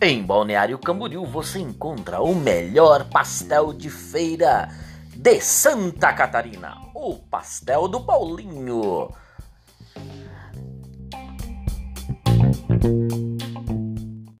Em Balneário Camboriú você encontra o melhor pastel de feira de Santa Catarina, o pastel do Paulinho.